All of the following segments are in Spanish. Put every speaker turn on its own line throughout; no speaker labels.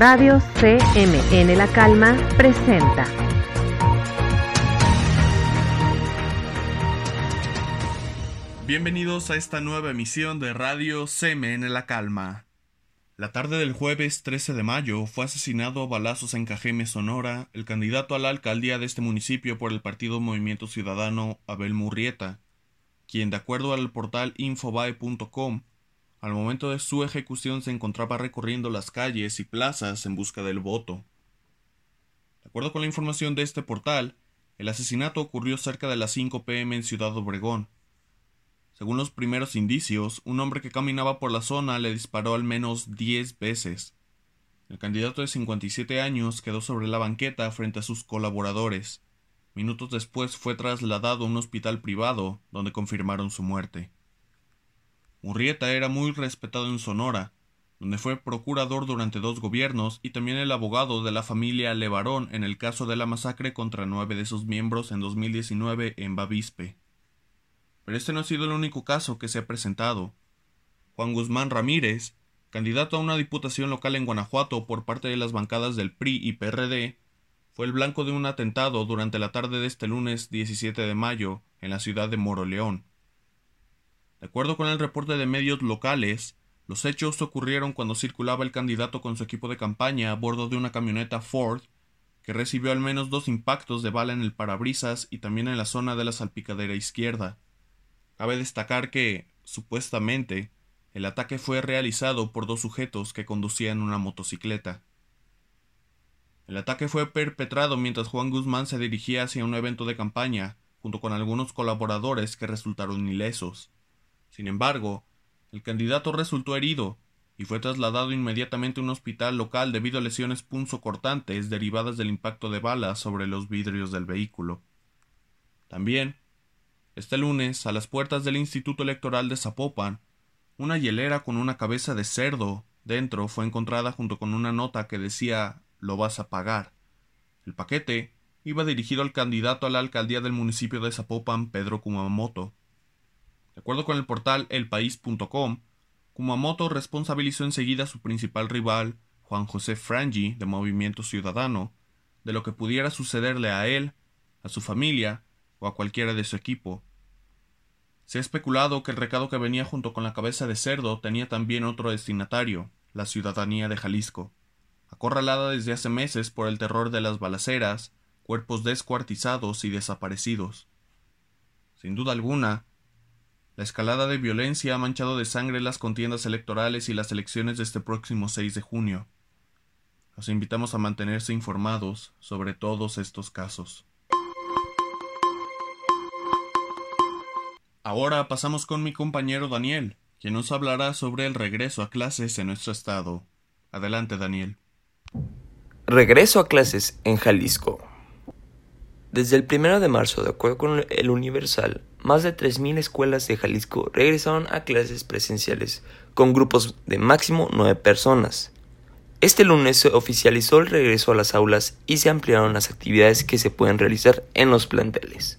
Radio CMN La Calma presenta.
Bienvenidos a esta nueva emisión de Radio CMN La Calma. La tarde del jueves 13 de mayo fue asesinado a balazos en Cajeme, Sonora, el candidato a la alcaldía de este municipio por el partido Movimiento Ciudadano, Abel Murrieta, quien, de acuerdo al portal infobae.com, al momento de su ejecución se encontraba recorriendo las calles y plazas en busca del voto. De acuerdo con la información de este portal, el asesinato ocurrió cerca de las 5 pm en Ciudad Obregón. Según los primeros indicios, un hombre que caminaba por la zona le disparó al menos 10 veces. El candidato de 57 años quedó sobre la banqueta frente a sus colaboradores. Minutos después fue trasladado a un hospital privado, donde confirmaron su muerte. Murrieta era muy respetado en Sonora, donde fue procurador durante dos gobiernos y también el abogado de la familia Levarón en el caso de la masacre contra nueve de sus miembros en 2019 en Bavispe. Pero este no ha sido el único caso que se ha presentado. Juan Guzmán Ramírez, candidato a una diputación local en Guanajuato por parte de las bancadas del PRI y PRD, fue el blanco de un atentado durante la tarde de este lunes 17 de mayo en la ciudad de Moroleón. De acuerdo con el reporte de medios locales, los hechos ocurrieron cuando circulaba el candidato con su equipo de campaña a bordo de una camioneta Ford que recibió al menos dos impactos de bala en el parabrisas y también en la zona de la salpicadera izquierda. Cabe destacar que, supuestamente, el ataque fue realizado por dos sujetos que conducían una motocicleta. El ataque fue perpetrado mientras Juan Guzmán se dirigía hacia un evento de campaña, junto con algunos colaboradores que resultaron ilesos. Sin embargo, el candidato resultó herido y fue trasladado inmediatamente a un hospital local debido a lesiones punzocortantes derivadas del impacto de balas sobre los vidrios del vehículo. También, este lunes, a las puertas del Instituto Electoral de Zapopan, una hielera con una cabeza de cerdo dentro fue encontrada junto con una nota que decía lo vas a pagar. El paquete iba dirigido al candidato a la alcaldía del municipio de Zapopan, Pedro Kumamoto. De acuerdo con el portal elpaís.com, Kumamoto responsabilizó enseguida a su principal rival, Juan José Frangi, de Movimiento Ciudadano, de lo que pudiera sucederle a él, a su familia o a cualquiera de su equipo. Se ha especulado que el recado que venía junto con la cabeza de cerdo tenía también otro destinatario, la ciudadanía de Jalisco, acorralada desde hace meses por el terror de las balaceras, cuerpos descuartizados y desaparecidos. Sin duda alguna, la escalada de violencia ha manchado de sangre las contiendas electorales y las elecciones de este próximo 6 de junio. Los invitamos a mantenerse informados sobre todos estos casos. Ahora pasamos con mi compañero Daniel, quien nos hablará sobre el regreso a clases en nuestro estado. Adelante, Daniel.
Regreso a clases en Jalisco. Desde el 1 de marzo, de acuerdo con el Universal, más de 3.000 escuelas de Jalisco regresaron a clases presenciales con grupos de máximo 9 personas. Este lunes se oficializó el regreso a las aulas y se ampliaron las actividades que se pueden realizar en los planteles.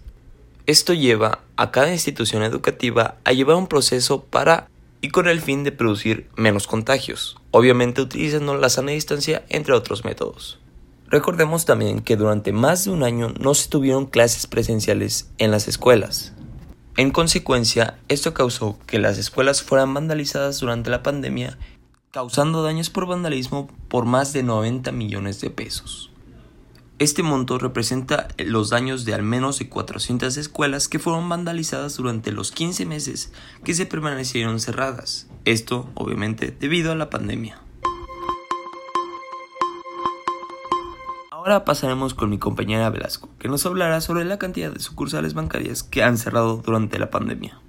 Esto lleva a cada institución educativa a llevar un proceso para y con el fin de producir menos contagios, obviamente utilizando la sana distancia entre otros métodos. Recordemos también que durante más de un año no se tuvieron clases presenciales en las escuelas. En consecuencia, esto causó que las escuelas fueran vandalizadas durante la pandemia, causando daños por vandalismo por más de 90 millones de pesos. Este monto representa los daños de al menos de 400 escuelas que fueron vandalizadas durante los 15 meses que se permanecieron cerradas. Esto, obviamente, debido a la pandemia. Ahora pasaremos con mi compañera Velasco, que nos hablará sobre la cantidad de sucursales bancarias que han cerrado durante la pandemia.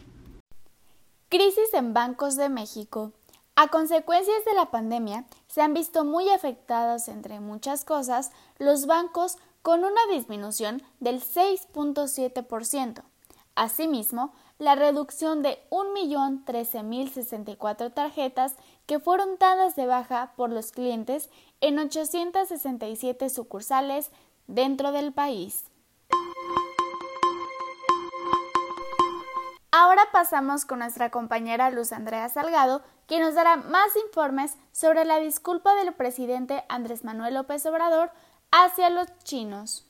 Crisis en bancos de México. A consecuencias de la pandemia, se han visto muy afectados, entre muchas cosas, los bancos con una disminución del 6.7%. Asimismo, la reducción de 1.013.064 tarjetas que fueron dadas de baja por los clientes en 867 sucursales dentro del país. Ahora pasamos con nuestra compañera Luz Andrea Salgado, que nos dará más informes sobre la disculpa del presidente Andrés Manuel López Obrador hacia los chinos.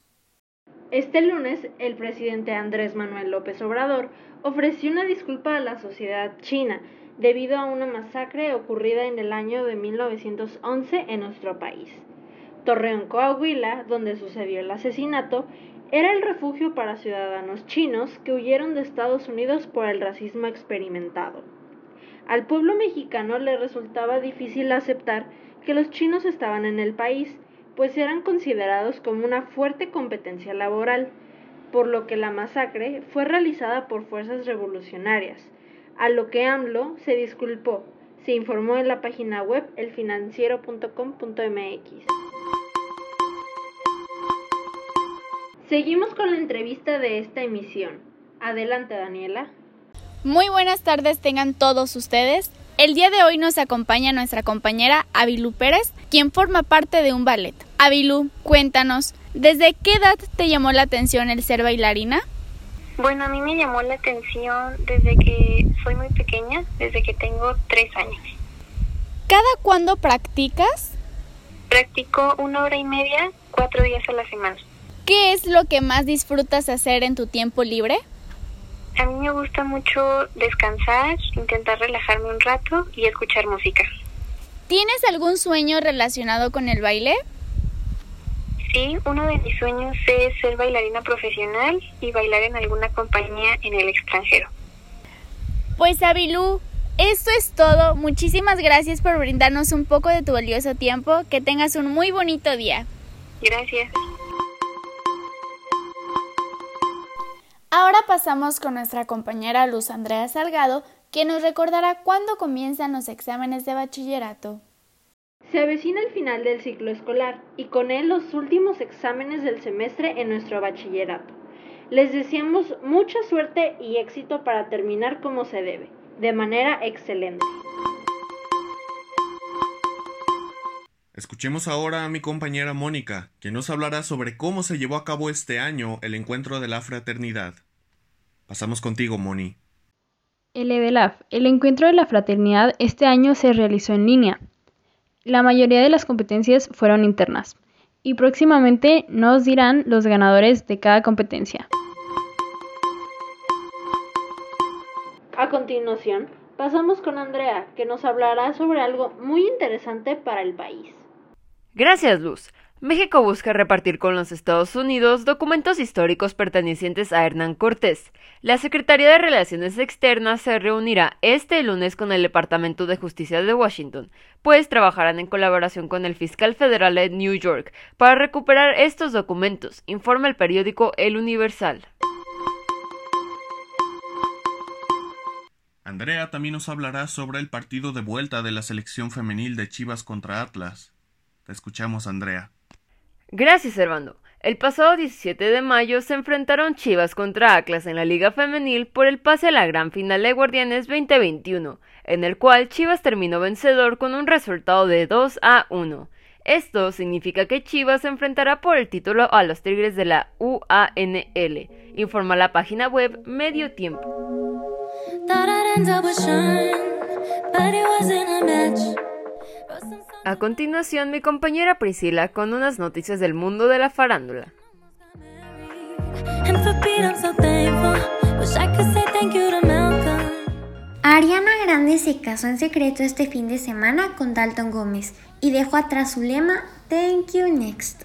Este lunes, el presidente Andrés Manuel López Obrador ofreció una disculpa a la sociedad china debido a una masacre ocurrida en el año de 1911 en nuestro país. Torreón, Coahuila, donde sucedió el asesinato, era el refugio para ciudadanos chinos que huyeron de Estados Unidos por el racismo experimentado. Al pueblo mexicano le resultaba difícil aceptar que los chinos estaban en el país, pues eran considerados como una fuerte competencia laboral, por lo que la masacre fue realizada por fuerzas revolucionarias, a lo que AMLO se disculpó, se informó en la página web elfinanciero.com.mx. Seguimos con la entrevista de esta emisión. Adelante, Daniela.
Muy buenas tardes tengan todos ustedes. El día de hoy nos acompaña nuestra compañera Avilú Pérez, quien forma parte de un ballet. Avilú, cuéntanos, ¿desde qué edad te llamó la atención el ser bailarina?
Bueno, a mí me llamó la atención desde que soy muy pequeña, desde que tengo tres años.
¿Cada cuándo practicas?
Practico una hora y media, cuatro días a la semana.
¿Qué es lo que más disfrutas hacer en tu tiempo libre?
A mí me gusta mucho descansar, intentar relajarme un rato y escuchar música.
¿Tienes algún sueño relacionado con el baile?
Sí, uno de mis sueños es ser bailarina profesional y bailar en alguna compañía en el extranjero.
Pues Abilú, esto es todo. Muchísimas gracias por brindarnos un poco de tu valioso tiempo. Que tengas un muy bonito día.
Gracias.
Ahora pasamos con nuestra compañera Luz Andrea Salgado, que nos recordará cuándo comienzan los exámenes de bachillerato.
Se avecina el final del ciclo escolar y con él los últimos exámenes del semestre en nuestro bachillerato. Les deseamos mucha suerte y éxito para terminar como se debe, de manera excelente.
Escuchemos ahora a mi compañera Mónica, que nos hablará sobre cómo se llevó a cabo este año el encuentro de la fraternidad. Pasamos contigo, Moni.
El EDELAF, el encuentro de la fraternidad, este año se realizó en línea. La mayoría de las competencias fueron internas y próximamente nos dirán los ganadores de cada competencia.
A continuación, pasamos con Andrea, que nos hablará sobre algo muy interesante para el país.
Gracias, Luz. México busca repartir con los Estados Unidos documentos históricos pertenecientes a Hernán Cortés. La Secretaría de Relaciones Externas se reunirá este lunes con el Departamento de Justicia de Washington, pues trabajarán en colaboración con el fiscal federal de New York para recuperar estos documentos, informa el periódico El Universal.
Andrea también nos hablará sobre el partido de vuelta de la selección femenil de Chivas contra Atlas escuchamos, Andrea.
Gracias, Servando. El pasado 17 de mayo se enfrentaron Chivas contra Atlas en la Liga Femenil por el pase a la gran final de Guardianes 2021, en el cual Chivas terminó vencedor con un resultado de 2 a 1. Esto significa que Chivas se enfrentará por el título a los Tigres de la UANL, informa la página web Medio Tiempo. A continuación, mi compañera Priscila con unas noticias del mundo de la farándula.
Ariana Grande se casó en secreto este fin de semana con Dalton Gómez y dejó atrás su lema Thank You Next.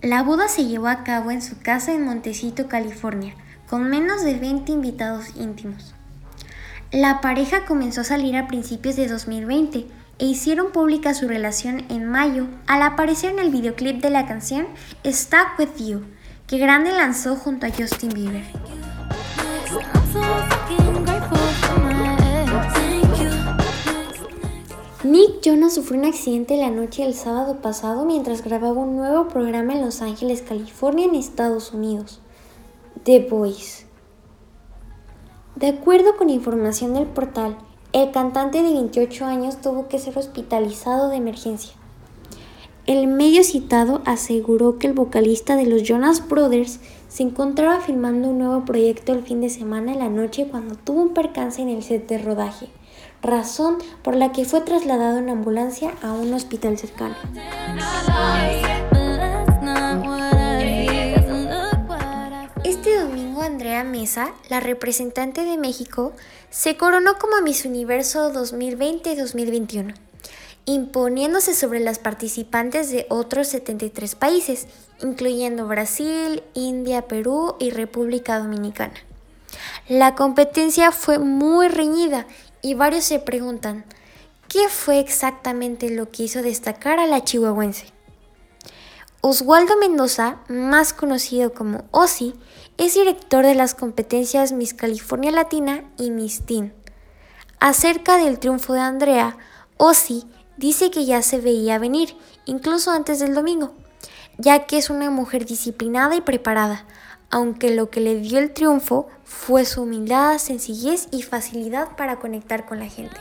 La boda se llevó a cabo en su casa en Montecito, California, con menos de 20 invitados íntimos. La pareja comenzó a salir a principios de 2020 e hicieron pública su relación en mayo al aparecer en el videoclip de la canción Stuck With You, que Grande lanzó junto a Justin Bieber. Nick Jonas sufrió un accidente la noche del sábado pasado mientras grababa un nuevo programa en Los Ángeles, California, en Estados Unidos, The Voice. De acuerdo con información del portal, el cantante de 28 años tuvo que ser hospitalizado de emergencia. el medio citado aseguró que el vocalista de los Jonas Brothers se encontraba filmando un nuevo proyecto el fin de semana en la noche cuando tuvo un percance en el set de rodaje, razón por la que fue trasladado en ambulancia a un hospital cercano. Mesa, la representante de México, se coronó como Miss Universo 2020-2021 imponiéndose sobre las participantes de otros 73 países, incluyendo Brasil, India, Perú y República Dominicana. La competencia fue muy reñida y varios se preguntan, ¿qué fue exactamente lo que hizo destacar a la chihuahuense? Oswaldo Mendoza, más conocido como Ozzy, es director de las competencias Miss California Latina y Miss Teen. Acerca del triunfo de Andrea, Ozzy dice que ya se veía venir, incluso antes del domingo, ya que es una mujer disciplinada y preparada, aunque lo que le dio el triunfo fue su humildad, sencillez y facilidad para conectar con la gente.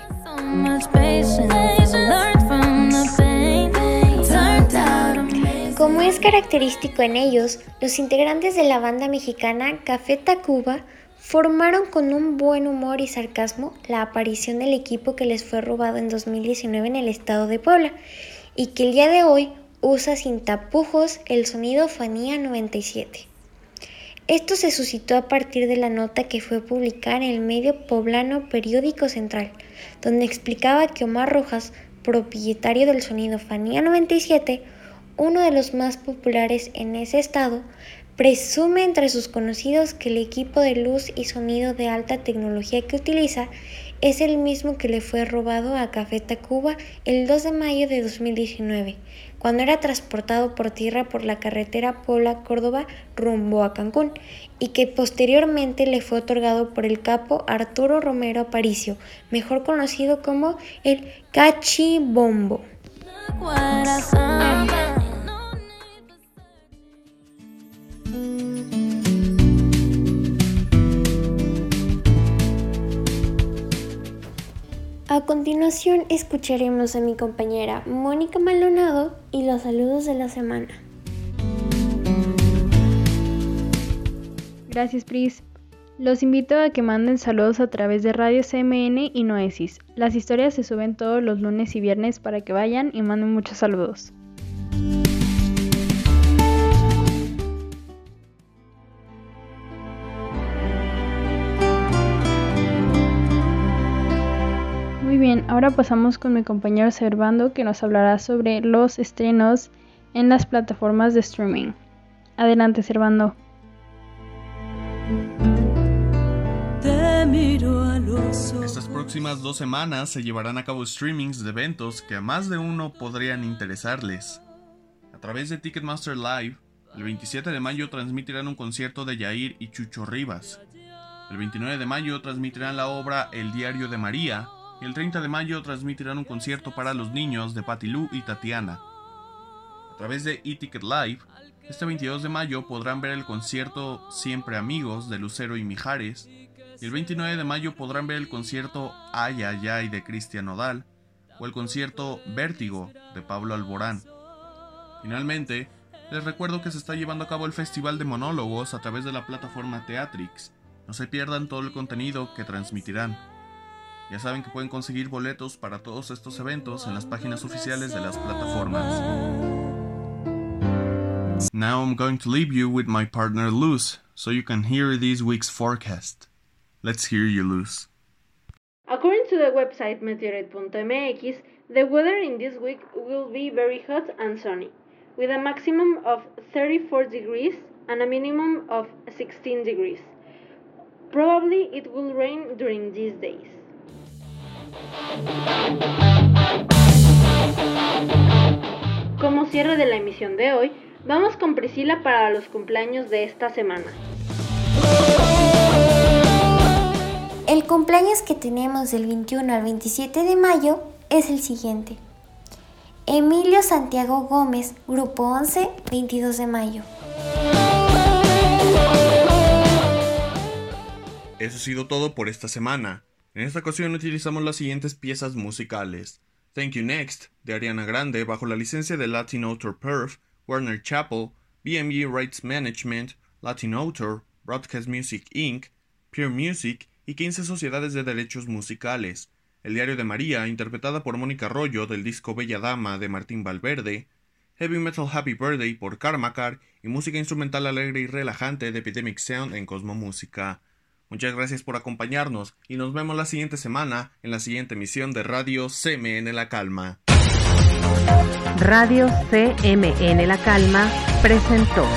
Como es característico en ellos, los integrantes de la banda mexicana Café Tacuba formaron con un buen humor y sarcasmo la aparición del equipo que les fue robado en 2019 en el estado de Puebla y que el día de hoy usa sin tapujos el sonido Fanía 97. Esto se suscitó a partir de la nota que fue publicada en el medio poblano Periódico Central, donde explicaba que Omar Rojas, propietario del sonido Fanía 97, uno de los más populares en ese estado, Presume entre sus conocidos que el equipo de luz y sonido de alta tecnología que utiliza es el mismo que le fue robado a Café Tacuba el 2 de mayo de 2019, cuando era transportado por tierra por la carretera Puebla-Córdoba rumbo a Cancún, y que posteriormente le fue otorgado por el capo Arturo Romero Aparicio, mejor conocido como el Cachibombo. Continuación escucharemos a mi compañera Mónica Maldonado y los saludos de la semana.
Gracias, Pris. Los invito a que manden saludos a través de Radio CMN y Noesis. Las historias se suben todos los lunes y viernes para que vayan y manden muchos saludos. Ahora pasamos con mi compañero Servando que nos hablará sobre los estrenos en las plataformas de streaming. Adelante, Servando.
Estas próximas dos semanas se llevarán a cabo streamings de eventos que a más de uno podrían interesarles. A través de Ticketmaster Live, el 27 de mayo transmitirán un concierto de Yair y Chucho Rivas. El 29 de mayo transmitirán la obra El Diario de María el 30 de mayo transmitirán un concierto para los niños de Patilú y Tatiana. A través de eTicket Live, este 22 de mayo podrán ver el concierto Siempre Amigos de Lucero y Mijares. Y el 29 de mayo podrán ver el concierto Ay Ay Ay de Cristian Nodal o el concierto Vértigo de Pablo Alborán. Finalmente, les recuerdo que se está llevando a cabo el Festival de Monólogos a través de la plataforma Teatrix. No se pierdan todo el contenido que transmitirán. Ya saben que pueden conseguir boletos para todos estos eventos en las páginas oficiales de las plataformas. Now I'm going to leave you with my partner Luz, so you can hear this week's forecast. Let's hear you, Luz.
According to the website meteorite.mx, the weather in this week will be very hot and sunny, with a maximum of 34 degrees and a minimum of 16 degrees. Probably it will rain during these days. Como cierre de la emisión de hoy, vamos con Priscila para los cumpleaños de esta semana.
El cumpleaños que tenemos del 21 al 27 de mayo es el siguiente. Emilio Santiago Gómez, Grupo 11, 22 de mayo.
Eso ha sido todo por esta semana. En esta ocasión utilizamos las siguientes piezas musicales. Thank You Next, de Ariana Grande, bajo la licencia de Latin Author Perf, Warner Chappell, BMG Rights Management, Latin Author, Broadcast Music Inc., Pure Music y 15 sociedades de derechos musicales. El Diario de María, interpretada por Mónica Arroyo del disco Bella Dama de Martín Valverde, Heavy Metal Happy Birthday por Karmakar y música instrumental alegre y relajante de Epidemic Sound en Cosmo Música. Muchas gracias por acompañarnos y nos vemos la siguiente semana en la siguiente emisión de Radio CMN La Calma.
Radio CMN La Calma presentó.